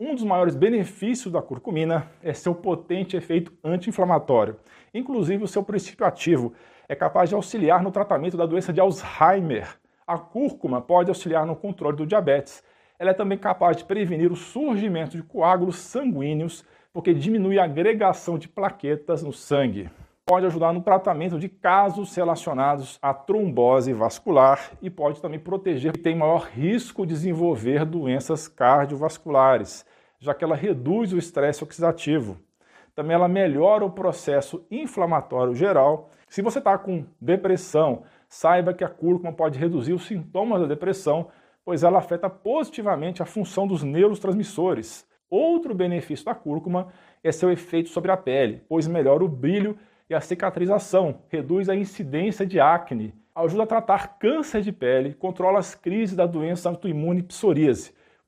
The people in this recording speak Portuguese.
Um dos maiores benefícios da curcumina é seu potente efeito anti-inflamatório. Inclusive, o seu princípio ativo é capaz de auxiliar no tratamento da doença de Alzheimer. A cúrcuma pode auxiliar no controle do diabetes. Ela é também capaz de prevenir o surgimento de coágulos sanguíneos, porque diminui a agregação de plaquetas no sangue pode ajudar no tratamento de casos relacionados à trombose vascular e pode também proteger quem tem maior risco de desenvolver doenças cardiovasculares, já que ela reduz o estresse oxidativo. Também ela melhora o processo inflamatório geral. Se você está com depressão, saiba que a cúrcuma pode reduzir os sintomas da depressão, pois ela afeta positivamente a função dos neurotransmissores. Outro benefício da cúrcuma é seu efeito sobre a pele, pois melhora o brilho e a cicatrização, reduz a incidência de acne, ajuda a tratar câncer de pele, controla as crises da doença autoimune psoríase.